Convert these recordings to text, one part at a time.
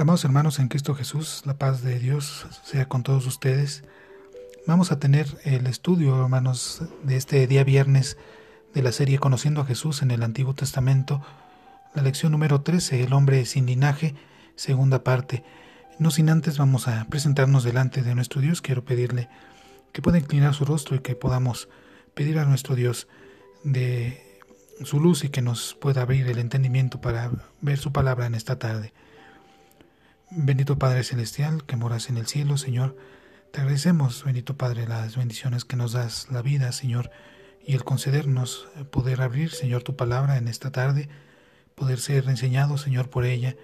Amados hermanos en Cristo Jesús, la paz de Dios sea con todos ustedes. Vamos a tener el estudio, hermanos, de este día viernes de la serie Conociendo a Jesús en el Antiguo Testamento, la lección número 13, El hombre sin linaje, segunda parte. No sin antes vamos a presentarnos delante de nuestro Dios. Quiero pedirle que pueda inclinar su rostro y que podamos pedir a nuestro Dios de su luz y que nos pueda abrir el entendimiento para ver su palabra en esta tarde. Bendito Padre Celestial, que moras en el cielo, Señor, te agradecemos, bendito Padre, las bendiciones que nos das, la vida, Señor, y el concedernos poder abrir, Señor, tu palabra en esta tarde, poder ser enseñado, Señor, por ella,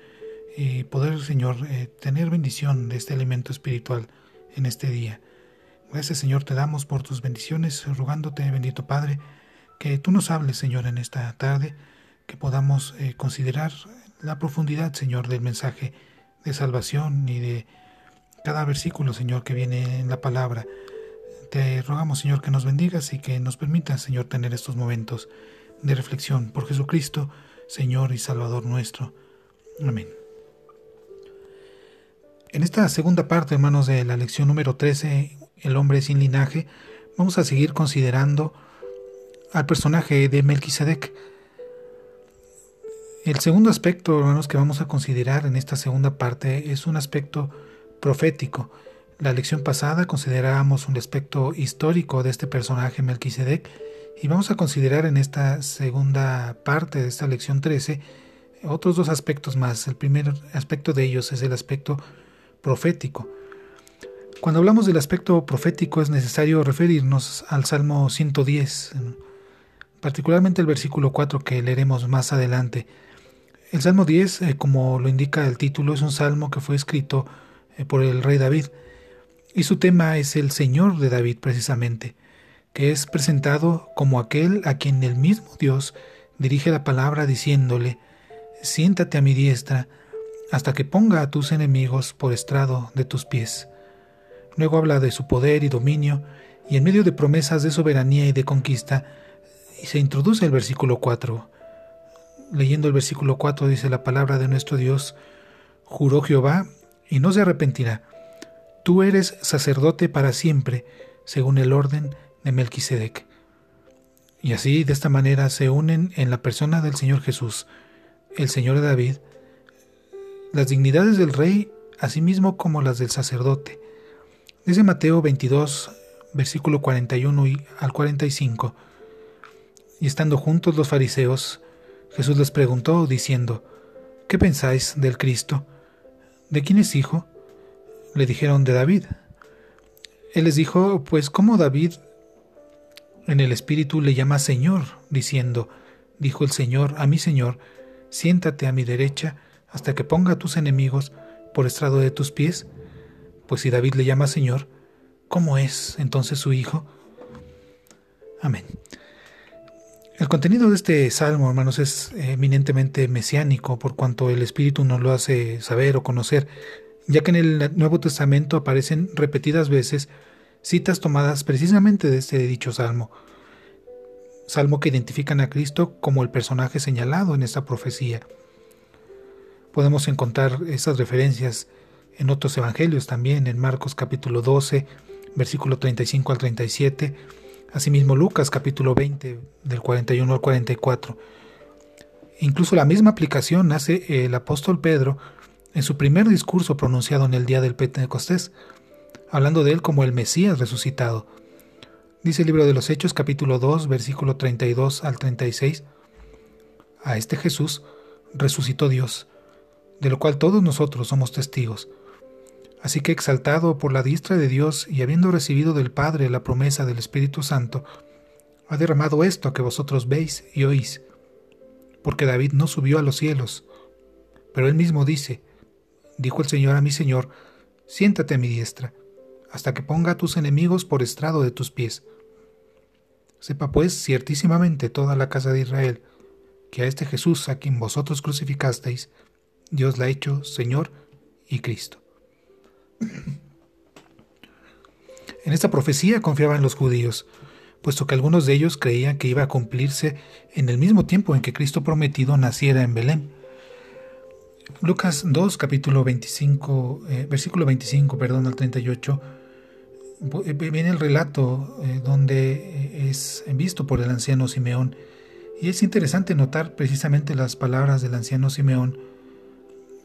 y poder, Señor, eh, tener bendición de este alimento espiritual en este día. Gracias, Señor, te damos por tus bendiciones, rogándote, bendito Padre, que tú nos hables, Señor, en esta tarde, que podamos eh, considerar la profundidad, Señor, del mensaje de salvación y de cada versículo, Señor, que viene en la palabra. Te rogamos, Señor, que nos bendigas y que nos permitas, Señor, tener estos momentos de reflexión por Jesucristo, Señor y Salvador nuestro. Amén. En esta segunda parte, hermanos, de la lección número 13, El hombre sin linaje, vamos a seguir considerando al personaje de Melquisedec. El segundo aspecto, hermanos, que vamos a considerar en esta segunda parte es un aspecto profético. La lección pasada considerábamos un aspecto histórico de este personaje Melquisedec y vamos a considerar en esta segunda parte de esta lección 13 otros dos aspectos más. El primer aspecto de ellos es el aspecto profético. Cuando hablamos del aspecto profético es necesario referirnos al Salmo 110, particularmente el versículo 4 que leeremos más adelante. El Salmo 10, eh, como lo indica el título, es un salmo que fue escrito eh, por el rey David. Y su tema es el Señor de David precisamente, que es presentado como aquel a quien el mismo Dios dirige la palabra diciéndole, siéntate a mi diestra hasta que ponga a tus enemigos por estrado de tus pies. Luego habla de su poder y dominio, y en medio de promesas de soberanía y de conquista, se introduce el versículo 4, leyendo el versículo 4 dice la palabra de nuestro Dios, juró Jehová y no se arrepentirá. Tú eres sacerdote para siempre, según el orden de Melquisedec. Y así, de esta manera, se unen en la persona del Señor Jesús, el Señor David, las dignidades del rey, asimismo como las del sacerdote. Dice Mateo 22, versículo 41 al 45. Y estando juntos los fariseos, Jesús les preguntó, diciendo, ¿Qué pensáis del Cristo? ¿De quién es hijo? Le dijeron, de David. Él les dijo, pues ¿cómo David en el Espíritu le llama Señor, diciendo, dijo el Señor a mi Señor, siéntate a mi derecha hasta que ponga a tus enemigos por estrado de tus pies? Pues si David le llama Señor, ¿cómo es entonces su hijo? Amén. El contenido de este salmo, hermanos, es eminentemente mesiánico por cuanto el Espíritu nos lo hace saber o conocer, ya que en el Nuevo Testamento aparecen repetidas veces citas tomadas precisamente de este dicho salmo, salmo que identifican a Cristo como el personaje señalado en esta profecía. Podemos encontrar esas referencias en otros evangelios también, en Marcos capítulo 12, versículo 35 al 37, Asimismo Lucas capítulo 20 del 41 al 44. Incluso la misma aplicación hace el apóstol Pedro en su primer discurso pronunciado en el día del Pentecostés, hablando de él como el Mesías resucitado. Dice el libro de los Hechos capítulo 2 versículo 32 al 36. A este Jesús resucitó Dios, de lo cual todos nosotros somos testigos. Así que exaltado por la diestra de Dios y habiendo recibido del Padre la promesa del Espíritu Santo, ha derramado esto que vosotros veis y oís. Porque David no subió a los cielos, pero él mismo dice, dijo el Señor a mi Señor, siéntate a mi diestra, hasta que ponga a tus enemigos por estrado de tus pies. Sepa pues ciertísimamente toda la casa de Israel, que a este Jesús a quien vosotros crucificasteis, Dios la ha hecho Señor y Cristo. En esta profecía confiaban los judíos, puesto que algunos de ellos creían que iba a cumplirse en el mismo tiempo en que Cristo prometido naciera en Belén. Lucas 2, capítulo 25, eh, versículo 25, perdón, al 38, eh, viene el relato eh, donde es visto por el anciano Simeón. Y es interesante notar precisamente las palabras del anciano Simeón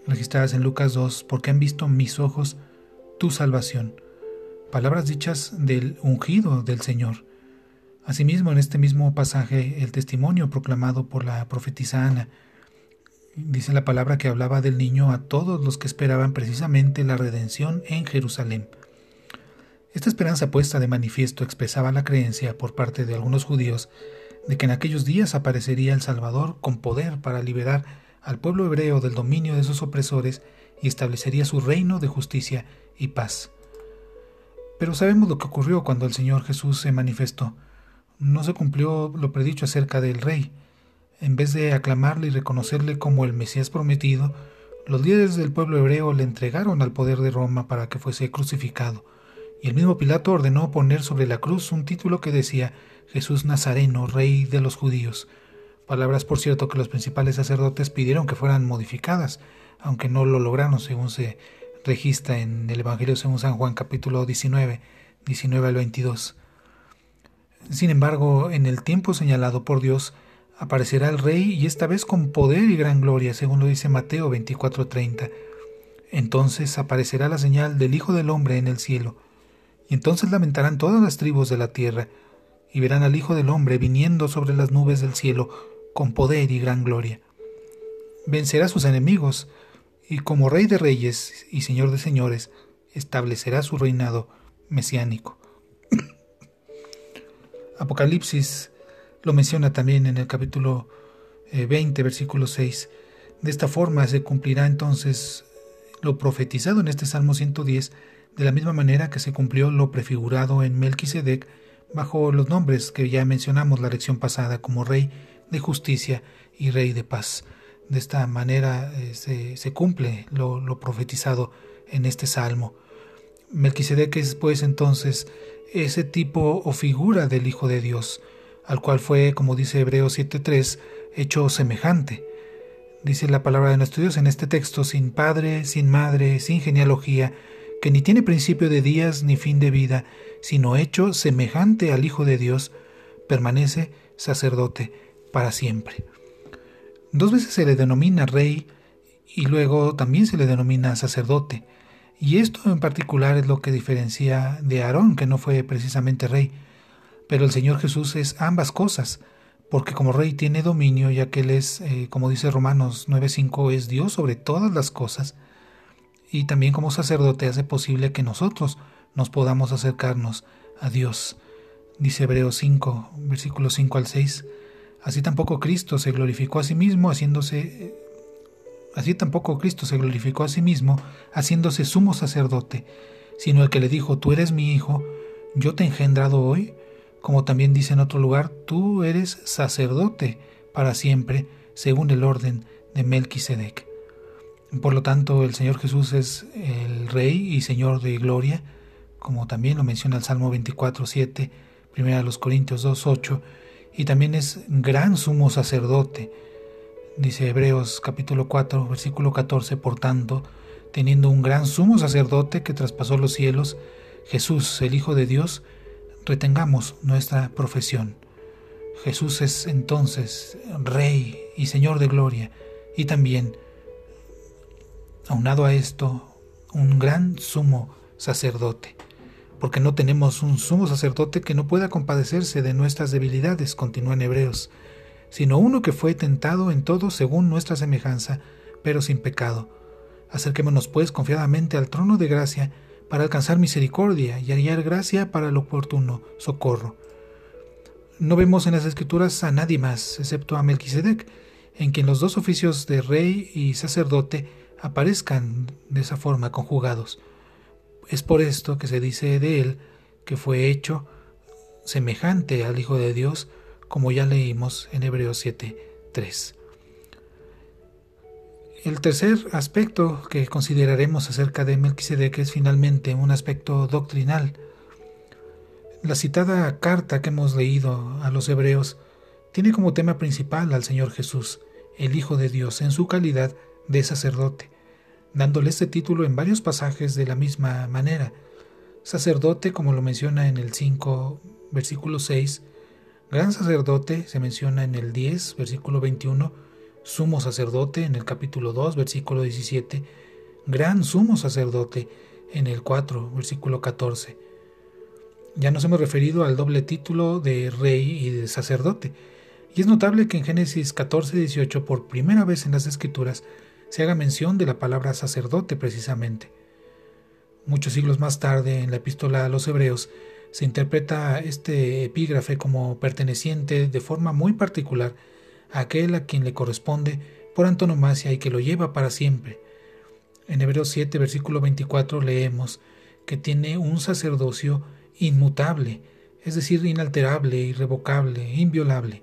registradas en Lucas 2, porque han visto mis ojos tu salvación. Palabras dichas del ungido del Señor. Asimismo, en este mismo pasaje, el testimonio proclamado por la profetisa Ana, dice la palabra que hablaba del niño a todos los que esperaban precisamente la redención en Jerusalén. Esta esperanza puesta de manifiesto expresaba la creencia por parte de algunos judíos de que en aquellos días aparecería el Salvador con poder para liberar al pueblo hebreo del dominio de sus opresores y establecería su reino de justicia y paz. Pero sabemos lo que ocurrió cuando el Señor Jesús se manifestó. No se cumplió lo predicho acerca del rey. En vez de aclamarle y reconocerle como el Mesías prometido, los líderes del pueblo hebreo le entregaron al poder de Roma para que fuese crucificado, y el mismo Pilato ordenó poner sobre la cruz un título que decía Jesús Nazareno, Rey de los judíos, palabras por cierto que los principales sacerdotes pidieron que fueran modificadas, aunque no lo lograron según se registra en el Evangelio según San Juan capítulo 19, 19 al 22. Sin embargo, en el tiempo señalado por Dios, aparecerá el Rey y esta vez con poder y gran gloria, según lo dice Mateo 24:30. Entonces aparecerá la señal del Hijo del Hombre en el cielo, y entonces lamentarán todas las tribus de la tierra, y verán al Hijo del Hombre viniendo sobre las nubes del cielo con poder y gran gloria. Vencerá a sus enemigos, y como Rey de Reyes y Señor de Señores, establecerá su reinado mesiánico. Apocalipsis lo menciona también en el capítulo 20, eh, versículo 6. De esta forma se cumplirá entonces lo profetizado en este Salmo 110, de la misma manera que se cumplió lo prefigurado en Melquisedec bajo los nombres que ya mencionamos la lección pasada como Rey de Justicia y Rey de Paz. De esta manera eh, se, cumple lo, profetizado en este salmo. Melquisedec es pues entonces ese tipo o figura del Hijo de Dios, al cual fue, como dice Hebreos 7.3, hecho semejante. Dice la palabra de nuestro Dios en este texto, sin padre, sin madre, sin genealogía, que ni tiene principio de días ni fin de vida, sino hecho semejante al Hijo de Dios, permanece sacerdote para siempre. Dos veces se le denomina rey y luego también se le denomina sacerdote. Y esto en particular es lo que diferencia de Aarón, que no fue precisamente rey, pero el Señor Jesús es ambas cosas, porque como rey tiene dominio, ya que Él es, eh, como dice Romanos 9:5, es Dios sobre todas las cosas, y también como sacerdote hace posible que nosotros nos podamos acercarnos a Dios. Dice Hebreos 5, versículos 5 al 6, así tampoco Cristo se glorificó a sí mismo haciéndose así tampoco Cristo se glorificó a sí mismo haciéndose sumo sacerdote, sino el que le dijo, tú eres mi hijo, yo te he engendrado hoy, como también dice en otro lugar, tú eres sacerdote para siempre, según el orden de Melquisedec. Por lo tanto, el Señor Jesús es el Rey y Señor de gloria, como también lo menciona el Salmo 24, 7, 1 Corintios 2, 8, y también es gran sumo sacerdote. Dice Hebreos capítulo 4, versículo 14, por tanto, teniendo un gran sumo sacerdote que traspasó los cielos, Jesús, el Hijo de Dios, retengamos nuestra profesión. Jesús es entonces Rey y Señor de gloria y también, aunado a esto, un gran sumo sacerdote, porque no tenemos un sumo sacerdote que no pueda compadecerse de nuestras debilidades, continúa en Hebreos, sino uno que fue tentado en todo según nuestra semejanza, pero sin pecado. Acerquémonos pues confiadamente al trono de gracia, para alcanzar misericordia y hallar gracia para el oportuno socorro. No vemos en las escrituras a nadie más, excepto a Melquisedec, en quien los dos oficios de rey y sacerdote aparezcan de esa forma conjugados. Es por esto que se dice de él que fue hecho semejante al Hijo de Dios, como ya leímos en Hebreos 7.3. El tercer aspecto que consideraremos acerca de Melquisedec es finalmente un aspecto doctrinal. La citada carta que hemos leído a los hebreos tiene como tema principal al Señor Jesús, el Hijo de Dios, en su calidad de sacerdote, dándole este título en varios pasajes de la misma manera. Sacerdote, como lo menciona en el 5, versículo 6, gran sacerdote se menciona en el 10, versículo 21, sumo sacerdote en el capítulo 2, versículo 17, gran sumo sacerdote en el 4, versículo 14. Ya nos hemos referido al doble título de rey y de sacerdote, y es notable que en Génesis 14, 18, por primera vez en las Escrituras, se haga mención de la palabra sacerdote precisamente. Muchos siglos más tarde, en la epístola a los Hebreos, se interpreta este epígrafe como perteneciente de forma muy particular a aquel a quien le corresponde por antonomasia y que lo lleva para siempre. En Hebreos 7, versículo 24 leemos que tiene un sacerdocio inmutable, es decir, inalterable, irrevocable, inviolable.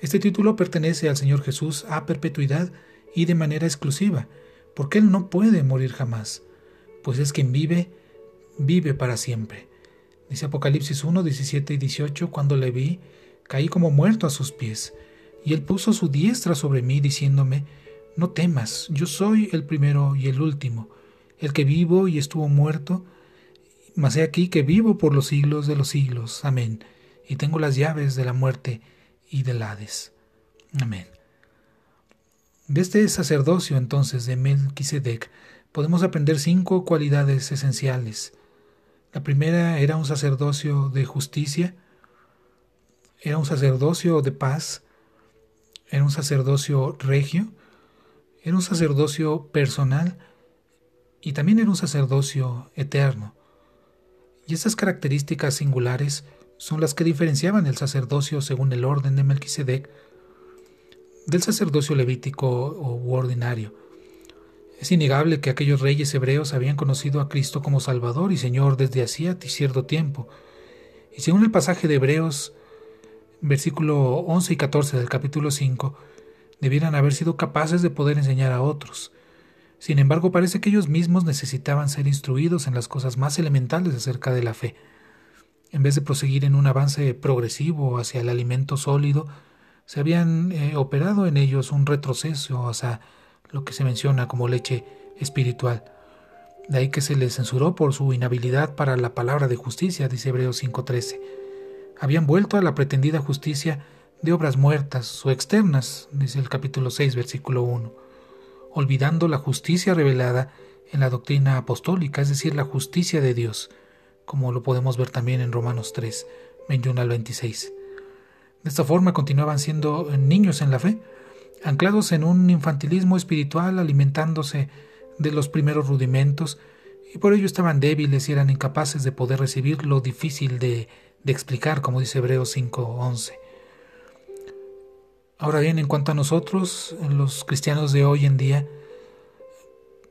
Este título pertenece al Señor Jesús a perpetuidad y de manera exclusiva, porque Él no puede morir jamás, pues es quien vive, vive para siempre. Dice Apocalipsis 1, 17 y 18, cuando le vi, caí como muerto a sus pies, y Él puso su diestra sobre mí, diciéndome, no temas, yo soy el primero y el último, el que vivo y estuvo muerto, mas he aquí que vivo por los siglos de los siglos. Amén. Y tengo las llaves de la muerte y del Hades. Amén. De este sacerdocio entonces de Melquisedec podemos aprender cinco cualidades esenciales. La primera era un sacerdocio de justicia, era un sacerdocio de paz, era un sacerdocio regio, era un sacerdocio personal y también era un sacerdocio eterno. Y estas características singulares son las que diferenciaban el sacerdocio según el orden de Melquisedec del sacerdocio levítico o ordinario. Es innegable que aquellos reyes hebreos habían conocido a Cristo como Salvador y Señor desde hacía cierto tiempo. Y según el pasaje de Hebreos, versículo 11 y 14 del capítulo 5, debieran haber sido capaces de poder enseñar a otros. Sin embargo, parece que ellos mismos necesitaban ser instruidos en las cosas más elementales acerca de la fe. En vez de proseguir en un avance progresivo hacia el alimento sólido, se habían eh, operado en ellos un retroceso hacia lo que se menciona como leche espiritual. De ahí que se les censuró por su inhabilidad para la palabra de justicia, dice Hebreos 5.13. Habían vuelto a la pretendida justicia de obras muertas o externas, dice el capítulo 6, versículo 1, olvidando la justicia revelada en la doctrina apostólica, es decir, la justicia de Dios, como lo podemos ver también en Romanos 3, 21 al 26. De esta forma continuaban siendo niños en la fe, anclados en un infantilismo espiritual, alimentándose de los primeros rudimentos, y por ello estaban débiles y eran incapaces de poder recibir lo difícil de, de explicar, como dice Hebreos 5.11. Ahora bien, en cuanto a nosotros, los cristianos de hoy en día,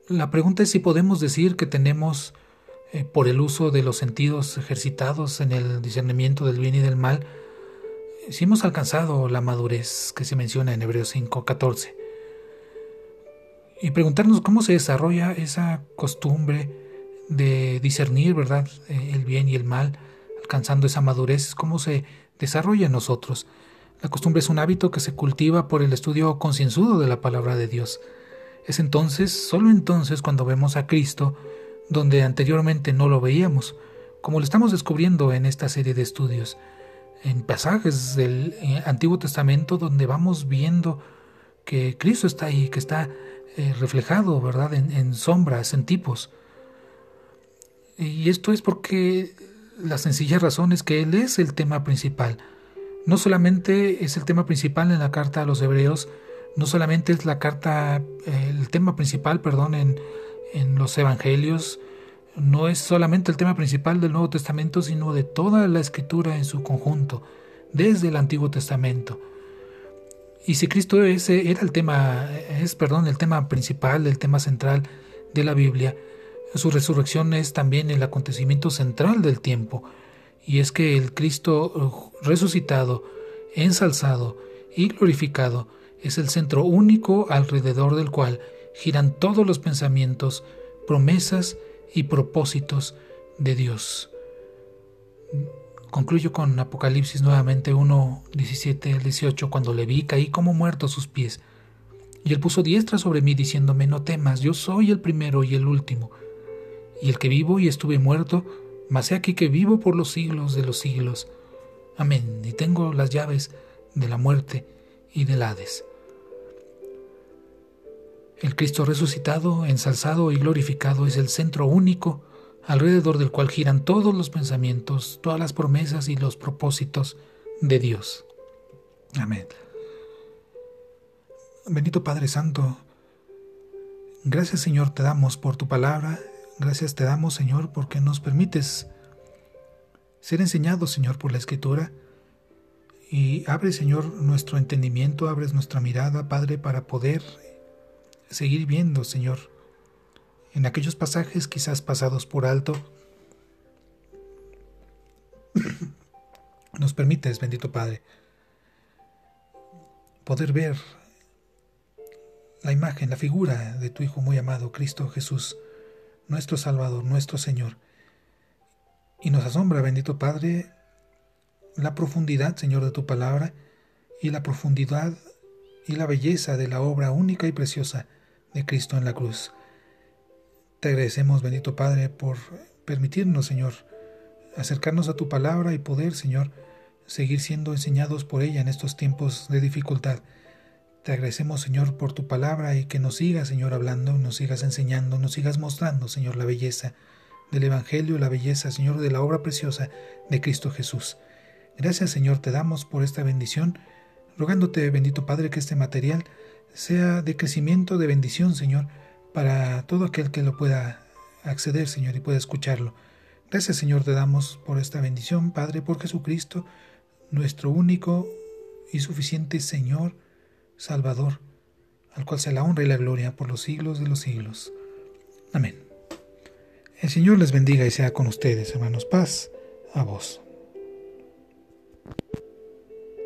la pregunta es si podemos decir que tenemos, eh, por el uso de los sentidos ejercitados en el discernimiento del bien y del mal, si hemos alcanzado la madurez que se menciona en Hebreos 5:14 y preguntarnos cómo se desarrolla esa costumbre de discernir, ¿verdad?, eh, el bien y el mal, alcanzando esa madurez, cómo se desarrolla en nosotros. La costumbre es un hábito que se cultiva por el estudio concienzudo de la palabra de Dios. Es entonces, solo entonces, cuando vemos a Cristo, donde anteriormente no lo veíamos, como lo estamos descubriendo en esta serie de estudios en pasajes del eh, Antiguo Testamento donde vamos viendo que Cristo está ahí, que está eh, reflejado, ¿verdad?, en, sombras, en tipos. Y esto es porque la sencilla razón es que Él es el tema principal. No solamente es el tema principal en la carta a los hebreos, no solamente es la carta, eh, el tema principal, perdón, en, en los evangelios, no es solamente el tema principal del Nuevo Testamento, sino de toda la escritura en su conjunto, desde el Antiguo Testamento. Y si Cristo ese era el tema, es perdón, el tema principal, el tema central de la Biblia, su resurrección es también el acontecimiento central del tiempo, y es que el Cristo resucitado, ensalzado y glorificado es el centro único alrededor del cual giran todos los pensamientos, promesas y propósitos de Dios. Concluyo con Apocalipsis nuevamente 1, 17 al 18, cuando le vi caí como muerto a sus pies. Y él puso diestra sobre mí, diciéndome, no temas, yo soy el primero y el último, y el que vivo y estuve muerto, mas he aquí que vivo por los siglos de los siglos. Amén. Y tengo las llaves de la muerte y del Hades. El Cristo resucitado, ensalzado y glorificado es el centro único alrededor del cual giran todos los pensamientos, todas las promesas y los propósitos de Dios. Amén. Bendito Padre Santo, gracias Señor te damos por tu palabra, gracias te damos Señor porque nos permites ser enseñados Señor por la Escritura y abre Señor nuestro entendimiento, abres nuestra mirada Padre para poder seguir viendo Señor en aquellos pasajes quizás pasados por alto. Nos permites, bendito Padre, poder ver la imagen, la figura de tu Hijo muy amado, Cristo Jesús, nuestro Salvador, nuestro Señor. Y nos asombra, bendito Padre, la profundidad, Señor, de tu palabra y la profundidad y la belleza de la obra única y preciosa de Cristo en la cruz. Te agradecemos, bendito Padre, por permitirnos, Señor, acercarnos a tu palabra y poder, Señor, seguir siendo enseñados por ella en estos tiempos de dificultad. Te agradecemos, Señor, por tu palabra y que nos sigas, Señor, hablando, nos sigas enseñando, nos sigas mostrando, Señor, la belleza del Evangelio, la belleza, Señor, de la obra preciosa de Cristo Jesús. Gracias, Señor, te damos por esta bendición, rogándote, bendito Padre, que este material sea de crecimiento, de bendición, Señor, para todo aquel que lo pueda acceder, Señor, y pueda escucharlo. Gracias, Señor, te damos por esta bendición, Padre, por Jesucristo, nuestro único y suficiente Señor, Salvador, al cual sea la honra y la gloria por los siglos de los siglos. Amén. El Señor les bendiga y sea con ustedes, hermanos. Paz a vos.